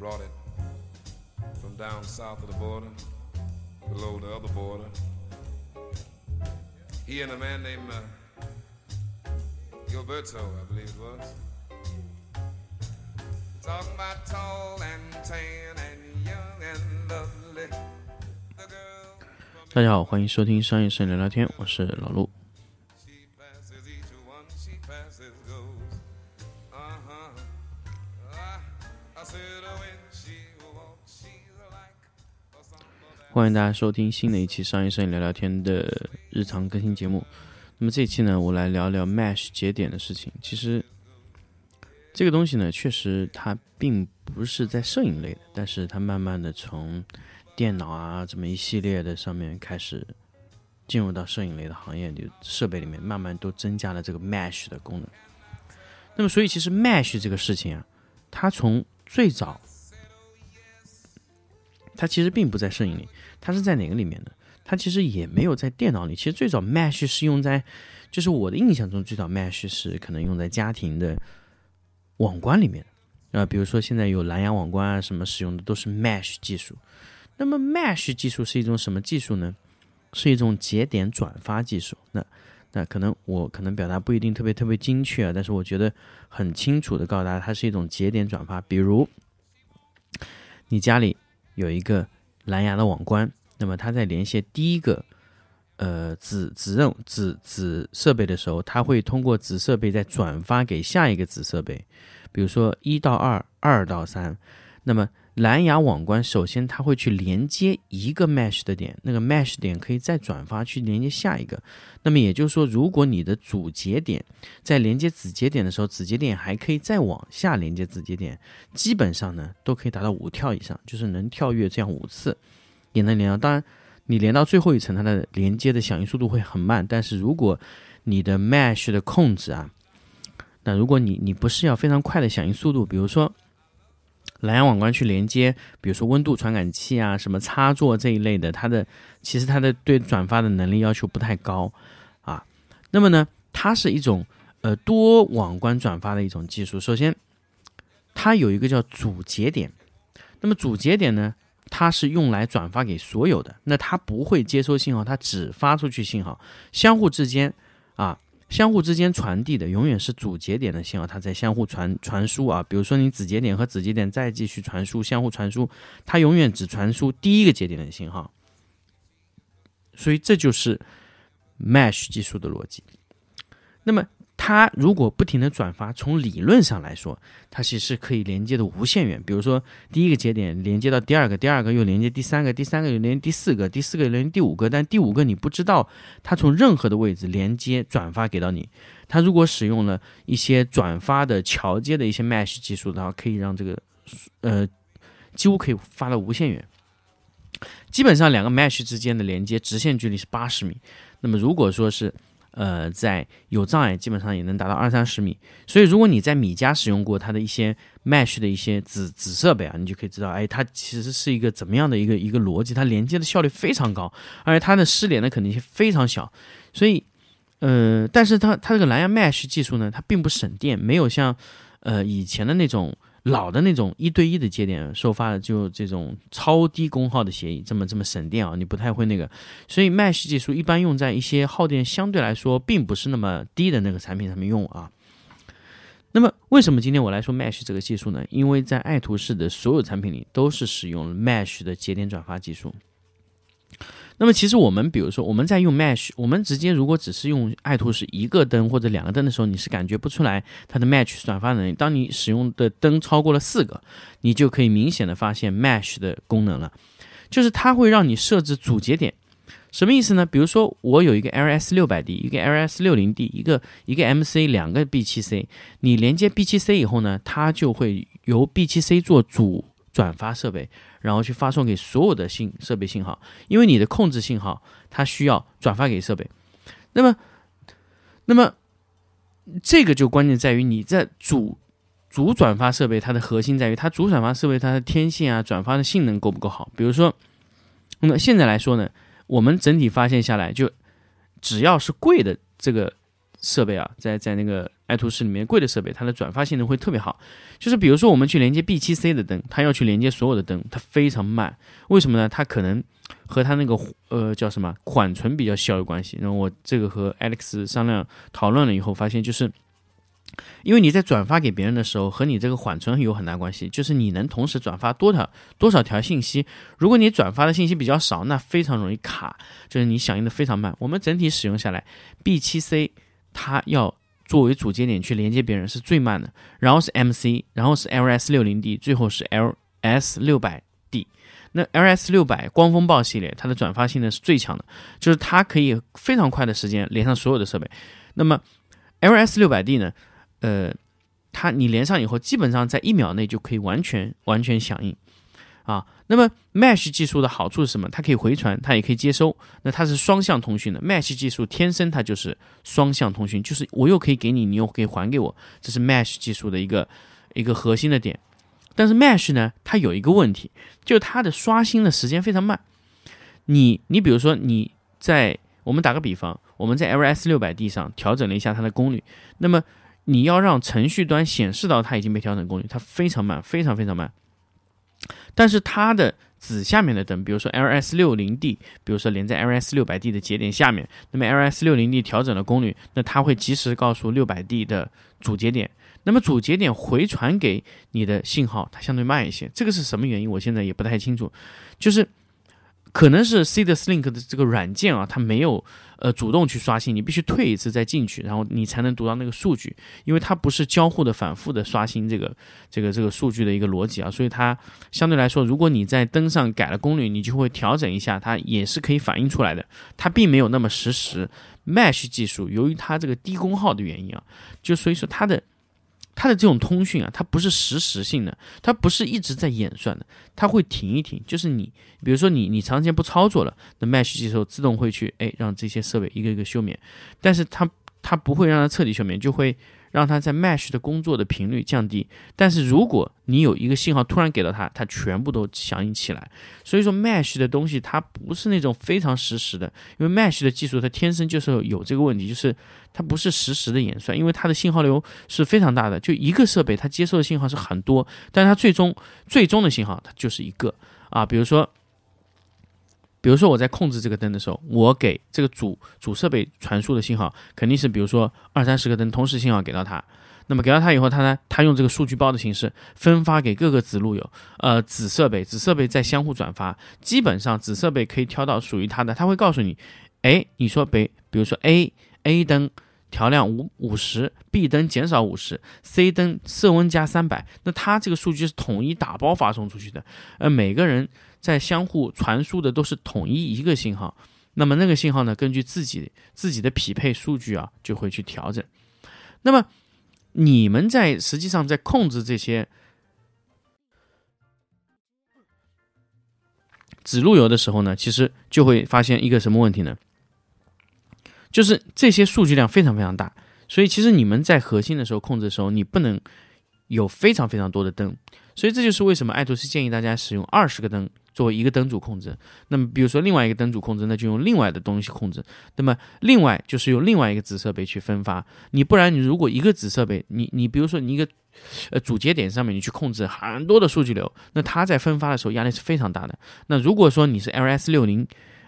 brought it from down south of the border, below the other border. He and a man named uh, Gilberto, I believe it was. Talking about tall and tan and young and lovely. 大家好，欢迎收听商业摄影聊聊天，我是老陆。欢迎大家收听新的一期商业摄影聊聊天的日常更新节目。那么这一期呢，我来聊聊 Mesh 节点的事情。其实这个东西呢，确实它并不是在摄影类的，但是它慢慢的从电脑啊这么一系列的上面开始进入到摄影类的行业里设备里面，慢慢都增加了这个 Mesh 的功能。那么所以其实 Mesh 这个事情啊，它从最早它其实并不在摄影里，它是在哪个里面呢？它其实也没有在电脑里。其实最早 Mesh 是用在，就是我的印象中最早 Mesh 是可能用在家庭的网关里面啊、比如说现在有蓝牙网关啊，什么使用的都是 Mesh 技术。那么 Mesh 技术是一种什么技术呢？是一种节点转发技术。那那可能我可能表达不一定特别特别精确啊，但是我觉得很清楚的告诉大家，它是一种节点转发。比如你家里有一个蓝牙的网关，那么它在连线第一个呃子子任子子设备的时候，它会通过子设备再转发给下一个子设备，比如说一到二，二到三。那么蓝牙网关首先它会去连接一个 mesh 的点，那个 mesh 点可以再转发去连接下一个。那么也就是说，如果你的主节点在连接子节点的时候，子节点还可以再往下连接子节点，基本上呢都可以达到五跳以上，就是能跳跃这样五次，也能连到。当然，你连到最后一层，它的连接的响应速度会很慢。但是如果你的 mesh 的控制啊，那如果你你不是要非常快的响应速度，比如说蓝牙网关去连接，比如说温度传感器啊、什么插座这一类的，它的其实它的对转发的能力要求不太高啊。那么呢，它是一种呃多网关转发的一种技术。首先，它有一个叫主节点，那么主节点呢，它是用来转发给所有的，那它不会接收信号，它只发出去信号，相互之间啊。相互之间传递的永远是主节点的信号，它在相互传传输啊。比如说你子节点和子节点再继续传输，相互传输，它永远只传输第一个节点的信号。所以这就是 Mesh 技术的逻辑。那么它如果不停的转发，从理论上来说，它其实是可以连接的无限远。比如说第一个节点连接到第二个，第二个又连接第三个，第三个又连接第四个，第四个连接第五个，但第五个你不知道它从任何的位置连接转发给到你。它如果使用了一些转发的桥接的一些 Mesh 技术的话，可以让这个呃几乎可以发到无限远。基本上两个 Mesh 之间的连接直线距离是八十米。那么如果说是呃，在有障碍，基本上也能达到二三十米。所以，如果你在米家使用过它的一些 Mesh 的一些子子设备啊，你就可以知道，哎，它其实是一个怎么样的一个一个逻辑，它连接的效率非常高，而且它的失联的可能性非常小。所以，呃，但是它它这个蓝牙 Mesh 技术呢，它并不省电，没有像呃以前的那种老的那种一对一的节点收发的就这种超低功耗的协议这么这么省电啊，你不太会那个。所以 Mesh 技术一般用在一些耗电相对来说并不是那么低的那个产品上面用啊。那么为什么今天我来说 Mesh 这个技术呢？因为在爱图仕的所有产品里都是使用 Mesh 的节点转发技术。那么其实我们比如说我们在用 Mesh，我们直接如果只是用爱图是一个灯或者两个灯的时候，你是感觉不出来它的 Mesh 转发能力。当你使用的灯超过了四个，你就可以明显的发现 Mesh 的功能了，就是它会让你设置主节点。什么意思呢？比如说我有一个 LS 六百 D，一个 LS 六零 D，一个一个 MC，两个 B 七 C。你连接 B 七 C 以后呢，它就会由 B 七 C 做主转发设备，然后去发送给所有的信设备信号。因为你的控制信号它需要转发给设备，那么，那么这个就关键在于你在主主转发设备，它的核心在于它主转发设备它的天线啊转发的性能够不够好。比如说，那么现在来说呢。我们整体发现下来，就只要是贵的这个设备啊，在在那个爱图仕里面贵的设备，它的转发性能会特别好。就是比如说我们去连接 B7C 的灯，它要去连接所有的灯，它非常慢。为什么呢？它可能和它那个呃叫什么缓存比较小有关系。然后我这个和 Alex 商量讨论了以后，发现就是。因为你在转发给别人的时候，和你这个缓存有很大关系。就是你能同时转发多条多少条信息。如果你转发的信息比较少，那非常容易卡，就是你响应的非常慢。我们整体使用下来，B7C 它要作为主节点去连接别人是最慢的，然后是 MC，然后是 LS60D，最后是 LS600D。那 LS600 光风暴系列它的转发性能是最强的，就是它可以非常快的时间连上所有的设备。那么 LS600D 呢？呃，它你连上以后，基本上在一秒内就可以完全完全响应，啊，那么 Mesh 技术的好处是什么？它可以回传，它也可以接收，那它是双向通讯的。Mesh 技术天生它就是双向通讯，就是我又可以给你，你又可以还给我，这是 Mesh 技术的一个一个核心的点。但是 Mesh 呢，它有一个问题，就是它的刷新的时间非常慢。你你比如说你在我们打个比方，我们在 LS 六百 D 上调整了一下它的功率，那么你要让程序端显示到它已经被调整功率，它非常慢，非常非常慢。但是它的子下面的灯，比如说 LS 六零 D，比如说连在 LS 六百 D 的节点下面，那么 LS 六零 D 调整了功率，那它会及时告诉六百 D 的主节点，那么主节点回传给你的信号，它相对慢一些。这个是什么原因？我现在也不太清楚，就是。可能是 C 的 Slink 的这个软件啊，它没有呃主动去刷新，你必须退一次再进去，然后你才能读到那个数据，因为它不是交互的反复的刷新这个这个这个数据的一个逻辑啊，所以它相对来说，如果你在灯上改了功率，你就会调整一下，它也是可以反映出来的，它并没有那么实时。Mesh 技术由于它这个低功耗的原因啊，就所以说它的。它的这种通讯啊，它不是实时性的，它不是一直在演算的，它会停一停。就是你，比如说你，你长时间不操作了，那 Mesh 技术自动会去，哎，让这些设备一个一个休眠，但是它它不会让它彻底休眠，就会。让它在 Mesh 的工作的频率降低，但是如果你有一个信号突然给到它，它全部都响应起来。所以说 Mesh 的东西它不是那种非常实时的，因为 Mesh 的技术它天生就是有这个问题，就是它不是实时的演算，因为它的信号流是非常大的，就一个设备它接收的信号是很多，但它最终最终的信号它就是一个啊，比如说。比如说我在控制这个灯的时候，我给这个主主设备传输的信号肯定是，比如说二三十个灯同时信号给到它，那么给到它以后，它呢，它用这个数据包的形式分发给各个子路由，呃，子设备，子设备再相互转发，基本上子设备可以挑到属于它的，它会告诉你，哎，你说北，比如说 A A 灯调亮五五十，B 灯减少五十，C 灯色温加三百，那它这个数据是统一打包发送出去的，呃，每个人。在相互传输的都是统一一个信号，那么那个信号呢，根据自己自己的匹配数据啊，就会去调整。那么你们在实际上在控制这些指路由的时候呢，其实就会发现一个什么问题呢？就是这些数据量非常非常大，所以其实你们在核心的时候控制的时候，你不能有非常非常多的灯。所以这就是为什么爱图仕建议大家使用二十个灯。作为一个灯组控制，那么比如说另外一个灯组控制，那就用另外的东西控制。那么另外就是用另外一个子设备去分发。你不然你如果一个子设备，你你比如说你一个呃主节点上面你去控制很多的数据流，那它在分发的时候压力是非常大的。那如果说你是 LS 六零、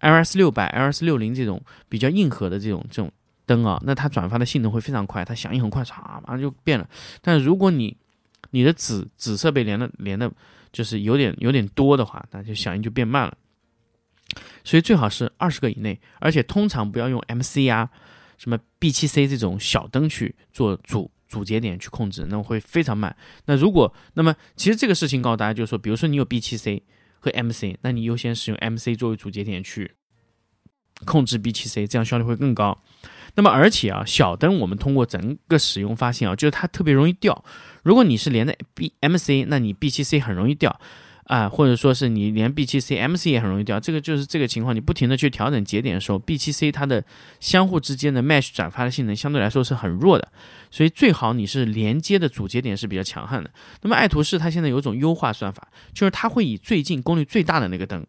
LS 六百、LS 六零这种比较硬核的这种这种灯啊，那它转发的性能会非常快，它响应很快，唰马上就变了。但如果你你的子子设备连的连的。就是有点有点多的话，那就响应就变慢了。所以最好是二十个以内，而且通常不要用 MC 啊、什么 B7C 这种小灯去做主主节点去控制，那会非常慢。那如果那么其实这个事情告诉大家就是说，比如说你有 B7C 和 MC，那你优先使用 MC 作为主节点去控制 B7C，这样效率会更高。那么而且啊，小灯我们通过整个使用发现啊，就是它特别容易掉。如果你是连的 B M C，那你 B 七 C 很容易掉啊，或者说是你连 B 七 C M C 也很容易掉。这个就是这个情况，你不停的去调整节点的时候，B 七 C 它的相互之间的 Mesh 转发的性能相对来说是很弱的，所以最好你是连接的主节点是比较强悍的。那么爱图仕它现在有种优化算法，就是它会以最近功率最大的那个灯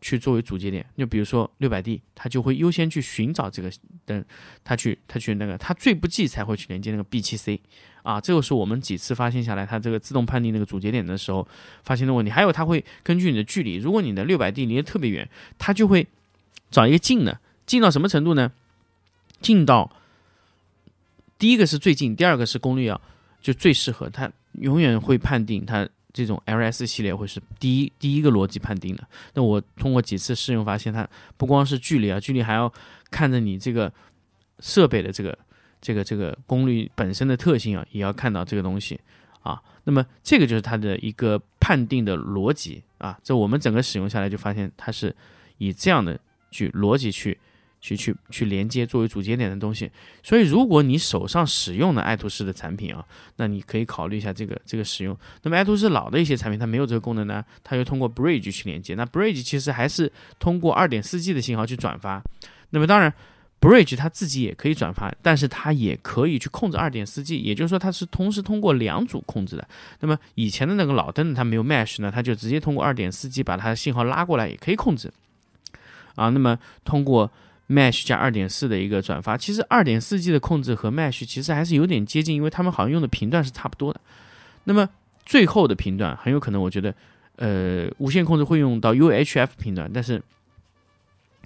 去作为主节点。就比如说六百 D，它就会优先去寻找这个灯，它去它去那个，它最不济才会去连接那个 B 七 C 啊。这个是我们几次发现下来，它这个自动判定那个主节点的时候发现的问题。还有它会根据你的距离，如果你的六百 D 离得特别远，它就会找一个近的，近到什么程度呢？近到第一个是最近，第二个是功率啊，就最适合它，永远会判定它这种 LS 系列会是第一第一个逻辑判定的。那我通过几次试用发现，它不光是距离啊，距离还要看着你这个设备的这个这个这个功率本身的特性啊，也要看到这个东西啊。那么这个就是它的一个判定的逻辑啊。这我们整个使用下来就发现，它是以这样的去逻辑去。去去去连接作为主节点的东西，所以如果你手上使用的爱图仕的产品啊，那你可以考虑一下这个这个使用。那么爱图仕老的一些产品它没有这个功能呢，它又通过 Bridge 去连接。那 Bridge 其实还是通过 2.4G 的信号去转发。那么当然，Bridge 它自己也可以转发，但是它也可以去控制 2.4G，也就是说它是同时通过两组控制的。那么以前的那个老灯它没有 Mesh 呢，它就直接通过 2.4G 把它的信号拉过来也可以控制。啊，那么通过 Mesh 加二点四的一个转发，其实二点四 G 的控制和 Mesh 其实还是有点接近，因为他们好像用的频段是差不多的。那么最后的频段很有可能，我觉得，呃，无线控制会用到 UHF 频段，但是。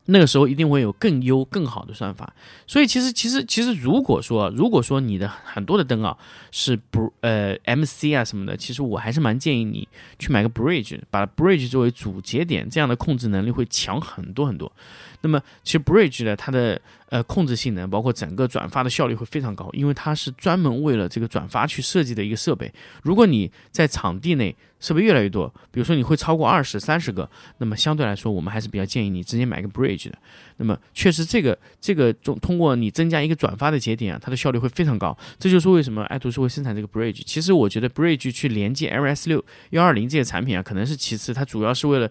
那个时候一定会有更优、更好的算法，所以其实、其实、其实，如果说如果说你的很多的灯啊是不呃 MC 啊什么的，其实我还是蛮建议你去买个 Bridge，把 Bridge 作为主节点，这样的控制能力会强很多很多。那么其实 Bridge 呢它的呃控制性能，包括整个转发的效率会非常高，因为它是专门为了这个转发去设计的一个设备。如果你在场地内，设备越来越多，比如说你会超过二十三十个，那么相对来说，我们还是比较建议你直接买个 Bridge 的。那么确实，这个这个中通过你增加一个转发的节点啊，它的效率会非常高。这就是为什么爱图仕会生产这个 Bridge。其实我觉得 Bridge 去连接 LS 六幺二零这些产品啊，可能是其次，它主要是为了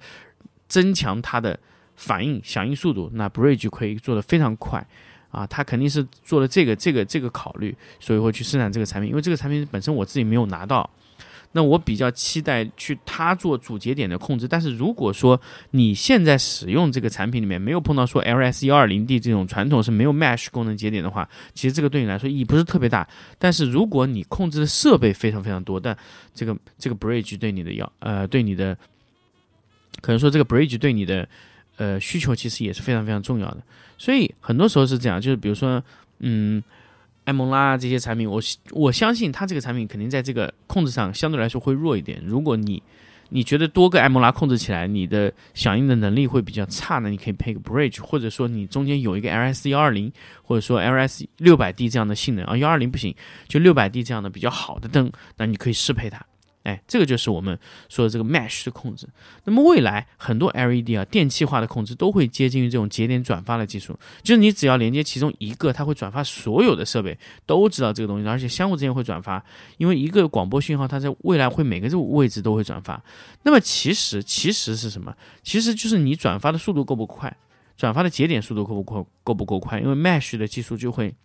增强它的反应响应速度。那 Bridge 可以做的非常快啊，它肯定是做了这个这个这个考虑，所以会去生产这个产品。因为这个产品本身我自己没有拿到。那我比较期待去它做主节点的控制，但是如果说你现在使用这个产品里面没有碰到说 LS 幺二零 D 这种传统是没有 Mesh 功能节点的话，其实这个对你来说意义不是特别大。但是如果你控制的设备非常非常多，但这个这个 Bridge 对你的要呃对你的，可能说这个 Bridge 对你的呃需求其实也是非常非常重要的。所以很多时候是这样，就是比如说嗯。艾蒙拉这些产品，我我相信它这个产品肯定在这个控制上相对来说会弱一点。如果你你觉得多个艾蒙拉控制起来，你的响应的能力会比较差呢，你可以配个 Bridge，或者说你中间有一个 LS 幺二零，或者说 LS 六百 D 这样的性能啊，幺二零不行，就六百 D 这样的比较好的灯，那你可以适配它。哎，这个就是我们说的这个 Mesh 的控制。那么未来很多 LED 啊，电气化的控制都会接近于这种节点转发的技术，就是你只要连接其中一个，它会转发所有的设备都知道这个东西，而且相互之间会转发，因为一个广播讯号它在未来会每个这个位置都会转发。那么其实其实是什么？其实就是你转发的速度够不够快，转发的节点速度够不够够不够快？因为 Mesh 的技术就会。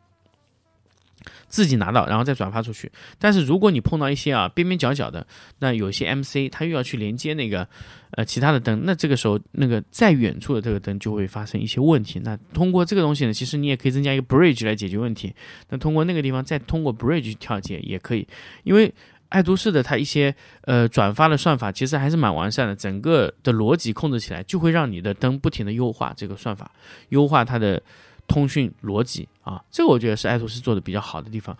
自己拿到，然后再转发出去。但是如果你碰到一些啊边边角角的，那有些 MC 它又要去连接那个呃其他的灯，那这个时候那个在远处的这个灯就会发生一些问题。那通过这个东西呢，其实你也可以增加一个 bridge 来解决问题。那通过那个地方再通过 bridge 去跳接也可以，因为爱都市的它一些呃转发的算法其实还是蛮完善的，整个的逻辑控制起来就会让你的灯不停的优化这个算法，优化它的。通讯逻辑啊，这个我觉得是爱图仕做的比较好的地方，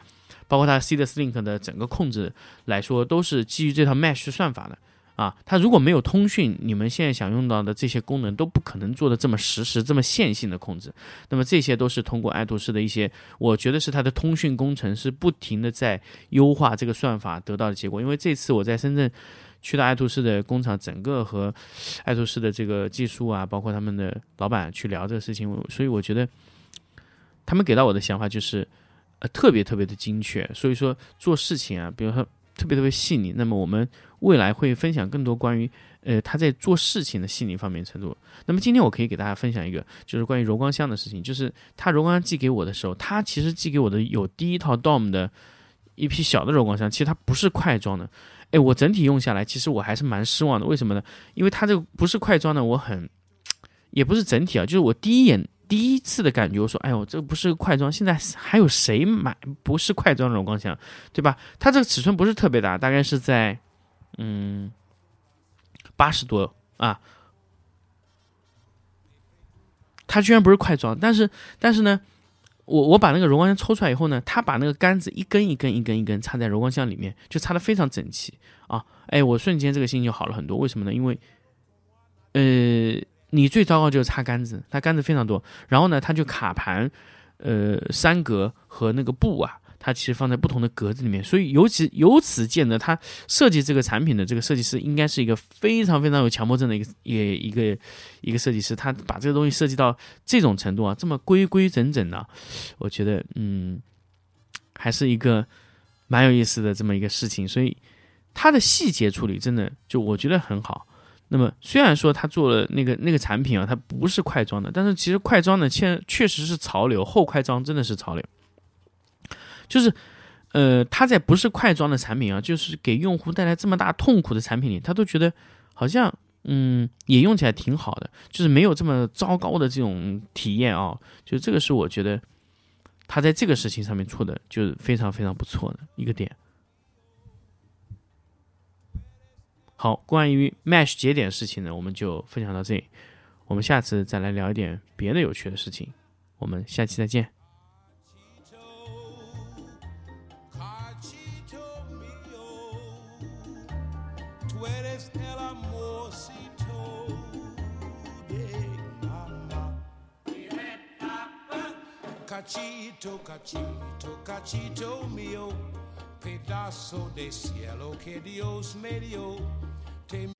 包括它 C 的 SLINK 的整个控制来说，都是基于这套 Mesh 算法的啊。它如果没有通讯，你们现在想用到的这些功能都不可能做的这么实时、这么线性的控制。那么这些都是通过爱图仕的一些，我觉得是它的通讯工程是不停的在优化这个算法得到的结果。因为这次我在深圳去到爱图仕的工厂，整个和爱图仕的这个技术啊，包括他们的老板去聊这个事情，所以我觉得。他们给到我的想法就是，呃，特别特别的精确，所以说做事情啊，比如说特别特别细腻。那么我们未来会分享更多关于，呃，他在做事情的细腻方面程度。那么今天我可以给大家分享一个，就是关于柔光箱的事情。就是他柔光箱寄给我的时候，他其实寄给我的有第一套 DOM 的一批小的柔光箱，其实它不是快装的。哎，我整体用下来，其实我还是蛮失望的。为什么呢？因为它这个不是快装的，我很。也不是整体啊，就是我第一眼第一次的感觉，我说，哎呦，这不是快装，现在还有谁买不是快装的柔光箱，对吧？它这个尺寸不是特别大，大概是在嗯八十多啊。它居然不是快装，但是但是呢，我我把那个柔光箱抽出来以后呢，它把那个杆子一根一根一根一根插在柔光箱里面，就插的非常整齐啊！哎，我瞬间这个心情好了很多。为什么呢？因为呃，你最糟糕就是插杆子，它杆子非常多，然后呢，它就卡盘，呃，三格和那个布啊。它其实放在不同的格子里面，所以尤其由此见得，它设计这个产品的这个设计师应该是一个非常非常有强迫症的一个一一个一个设计师。他把这个东西设计到这种程度啊，这么规规整整的，我觉得嗯，还是一个蛮有意思的这么一个事情。所以它的细节处理真的就我觉得很好。那么虽然说他做了那个那个产品啊，它不是快装的，但是其实快装的，确确实是潮流，后快装真的是潮流。就是，呃，他在不是快装的产品啊，就是给用户带来这么大痛苦的产品里，他都觉得好像，嗯，也用起来挺好的，就是没有这么糟糕的这种体验啊。就这个是我觉得他在这个事情上面做的就是非常非常不错的一个点。好，关于 Mesh 节点的事情呢，我们就分享到这里，我们下次再来聊一点别的有趣的事情，我们下期再见。cachito, cachito, cachito mío, pedazo de cielo que Dios me dio. Te